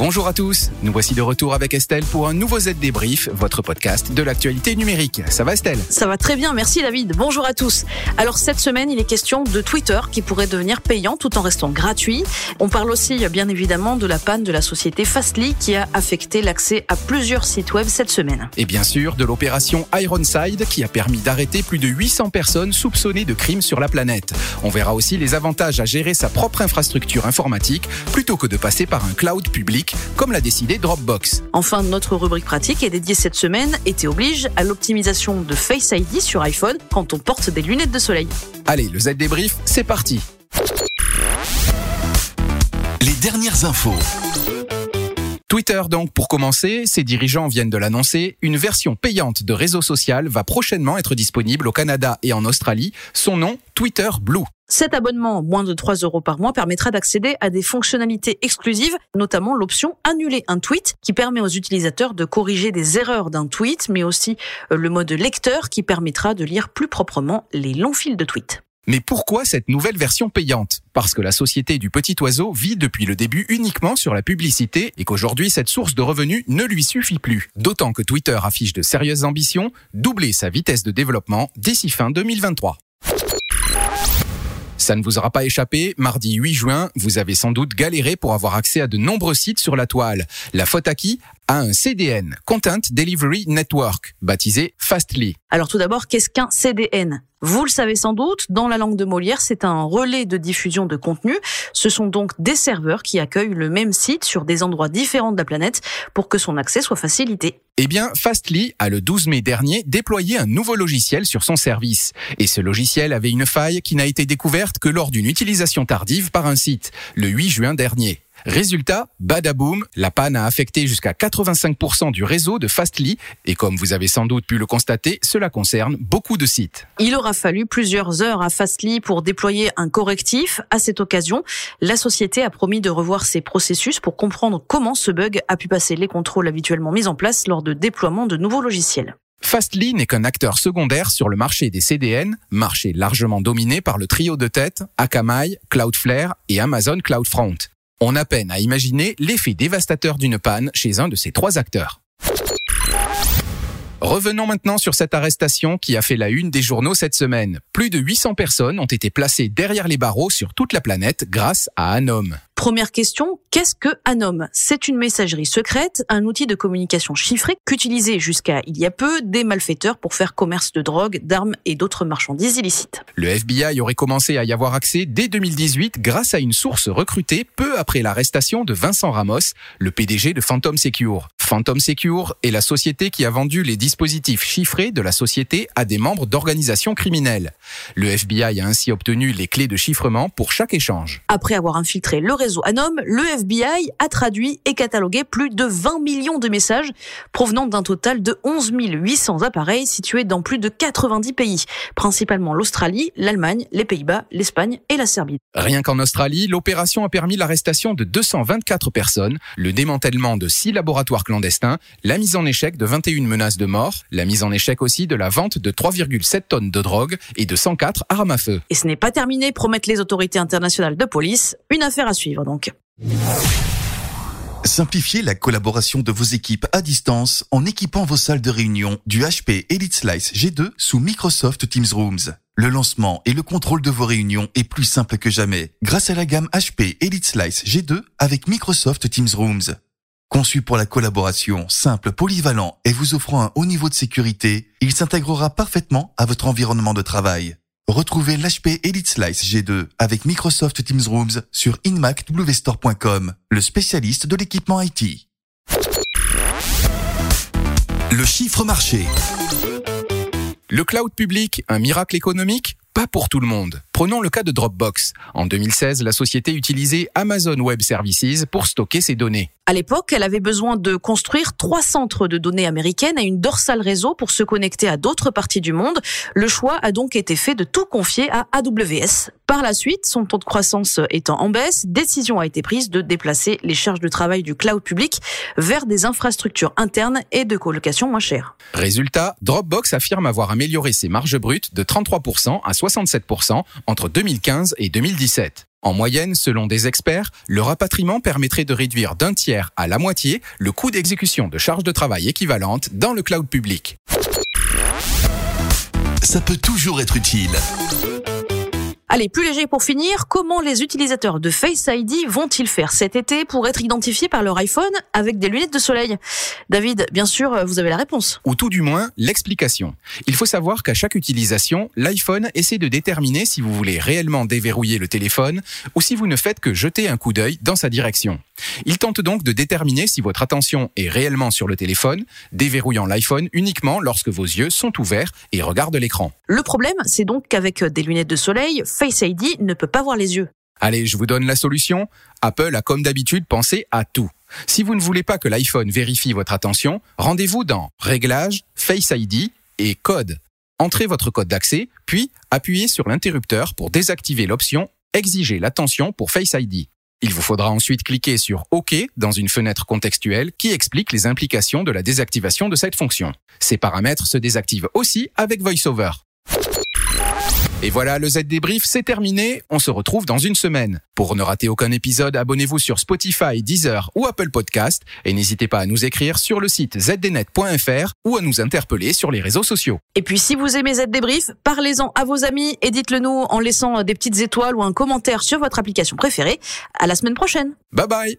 Bonjour à tous, nous voici de retour avec Estelle pour un nouveau Z Débrief, votre podcast de l'actualité numérique. Ça va Estelle? Ça va très bien, merci David. Bonjour à tous. Alors cette semaine, il est question de Twitter qui pourrait devenir payant tout en restant gratuit. On parle aussi bien évidemment de la panne de la société Fastly qui a affecté l'accès à plusieurs sites web cette semaine. Et bien sûr de l'opération Ironside qui a permis d'arrêter plus de 800 personnes soupçonnées de crimes sur la planète. On verra aussi les avantages à gérer sa propre infrastructure informatique plutôt que de passer par un cloud public comme l'a décidé Dropbox. Enfin, notre rubrique pratique est dédiée cette semaine, été oblige, à l'optimisation de Face ID sur iPhone quand on porte des lunettes de soleil. Allez, le Z débrief, c'est parti. Les dernières infos. Twitter donc, pour commencer, ses dirigeants viennent de l'annoncer, une version payante de réseau social va prochainement être disponible au Canada et en Australie. Son nom, Twitter Blue. Cet abonnement, moins de 3 euros par mois, permettra d'accéder à des fonctionnalités exclusives, notamment l'option annuler un tweet qui permet aux utilisateurs de corriger des erreurs d'un tweet, mais aussi euh, le mode lecteur qui permettra de lire plus proprement les longs fils de tweets. Mais pourquoi cette nouvelle version payante? Parce que la société du petit oiseau vit depuis le début uniquement sur la publicité et qu'aujourd'hui cette source de revenus ne lui suffit plus. D'autant que Twitter affiche de sérieuses ambitions, doubler sa vitesse de développement d'ici fin 2023. Ça ne vous aura pas échappé, mardi 8 juin, vous avez sans doute galéré pour avoir accès à de nombreux sites sur la toile. La faute à qui? À un CDN, Content Delivery Network, baptisé Fastly. Alors tout d'abord, qu'est-ce qu'un CDN vous le savez sans doute, dans la langue de Molière, c'est un relais de diffusion de contenu. Ce sont donc des serveurs qui accueillent le même site sur des endroits différents de la planète pour que son accès soit facilité. Eh bien, Fastly a le 12 mai dernier déployé un nouveau logiciel sur son service. Et ce logiciel avait une faille qui n'a été découverte que lors d'une utilisation tardive par un site, le 8 juin dernier. Résultat, badaboum, la panne a affecté jusqu'à 85% du réseau de Fastly et comme vous avez sans doute pu le constater, cela concerne beaucoup de sites. Il aura fallu plusieurs heures à Fastly pour déployer un correctif. À cette occasion, la société a promis de revoir ses processus pour comprendre comment ce bug a pu passer les contrôles habituellement mis en place lors de déploiement de nouveaux logiciels. Fastly n'est qu'un acteur secondaire sur le marché des CDN, marché largement dominé par le trio de tête Akamai, Cloudflare et Amazon CloudFront. On a peine à imaginer l'effet dévastateur d'une panne chez un de ces trois acteurs. Revenons maintenant sur cette arrestation qui a fait la une des journaux cette semaine. Plus de 800 personnes ont été placées derrière les barreaux sur toute la planète grâce à Anom. Première question, qu'est-ce que Anom? C'est une messagerie secrète, un outil de communication chiffré qu'utilisaient jusqu'à il y a peu des malfaiteurs pour faire commerce de drogue, d'armes et d'autres marchandises illicites. Le FBI aurait commencé à y avoir accès dès 2018 grâce à une source recrutée peu après l'arrestation de Vincent Ramos, le PDG de Phantom Secure. Phantom Secure est la société qui a vendu les dispositifs chiffrés de la société à des membres d'organisations criminelles. Le FBI a ainsi obtenu les clés de chiffrement pour chaque échange. Après avoir infiltré le réseau Anom, le FBI a traduit et catalogué plus de 20 millions de messages provenant d'un total de 11 800 appareils situés dans plus de 90 pays, principalement l'Australie, l'Allemagne, les Pays-Bas, l'Espagne et la Serbie. Rien qu'en Australie, l'opération a permis l'arrestation de 224 personnes, le démantèlement de 6 laboratoires clandestins, la mise en échec de 21 menaces de mort, la mise en échec aussi de la vente de 3,7 tonnes de drogue et de 104 armes à feu. Et ce n'est pas terminé, promettent les autorités internationales de police. Une affaire à suivre donc. Simplifiez la collaboration de vos équipes à distance en équipant vos salles de réunion du HP Elite Slice G2 sous Microsoft Teams Rooms. Le lancement et le contrôle de vos réunions est plus simple que jamais grâce à la gamme HP Elite Slice G2 avec Microsoft Teams Rooms. Conçu pour la collaboration simple, polyvalent et vous offrant un haut niveau de sécurité, il s'intégrera parfaitement à votre environnement de travail. Retrouvez l'HP Elite Slice G2 avec Microsoft Teams Rooms sur inmacwstore.com, le spécialiste de l'équipement IT. Le chiffre marché. Le cloud public, un miracle économique? Pas pour tout le monde. Prenons le cas de Dropbox. En 2016, la société utilisait Amazon Web Services pour stocker ses données. À l'époque, elle avait besoin de construire trois centres de données américaines et une dorsale réseau pour se connecter à d'autres parties du monde. Le choix a donc été fait de tout confier à AWS. Par la suite, son taux de croissance étant en baisse, décision a été prise de déplacer les charges de travail du cloud public vers des infrastructures internes et de colocation moins chères. Résultat, Dropbox affirme avoir amélioré ses marges brutes de 33% à 67% entre 2015 et 2017. En moyenne, selon des experts, le rapatriement permettrait de réduire d'un tiers à la moitié le coût d'exécution de charges de travail équivalentes dans le cloud public. Ça peut toujours être utile. Allez, plus léger pour finir, comment les utilisateurs de Face ID vont-ils faire cet été pour être identifiés par leur iPhone avec des lunettes de soleil? David, bien sûr, vous avez la réponse. Ou tout du moins, l'explication. Il faut savoir qu'à chaque utilisation, l'iPhone essaie de déterminer si vous voulez réellement déverrouiller le téléphone ou si vous ne faites que jeter un coup d'œil dans sa direction. Il tente donc de déterminer si votre attention est réellement sur le téléphone, déverrouillant l'iPhone uniquement lorsque vos yeux sont ouverts et regardent l'écran. Le problème, c'est donc qu'avec des lunettes de soleil, Face ID ne peut pas voir les yeux. Allez, je vous donne la solution. Apple a comme d'habitude pensé à tout. Si vous ne voulez pas que l'iPhone vérifie votre attention, rendez-vous dans Réglages, Face ID et Code. Entrez votre code d'accès, puis appuyez sur l'interrupteur pour désactiver l'option Exiger l'attention pour Face ID. Il vous faudra ensuite cliquer sur OK dans une fenêtre contextuelle qui explique les implications de la désactivation de cette fonction. Ces paramètres se désactivent aussi avec VoiceOver. Et voilà, le Z débrief, c'est terminé. On se retrouve dans une semaine. Pour ne rater aucun épisode, abonnez-vous sur Spotify, Deezer ou Apple Podcast et n'hésitez pas à nous écrire sur le site zdnet.fr ou à nous interpeller sur les réseaux sociaux. Et puis si vous aimez Z débrief, parlez-en à vos amis et dites-le nous en laissant des petites étoiles ou un commentaire sur votre application préférée. À la semaine prochaine. Bye bye.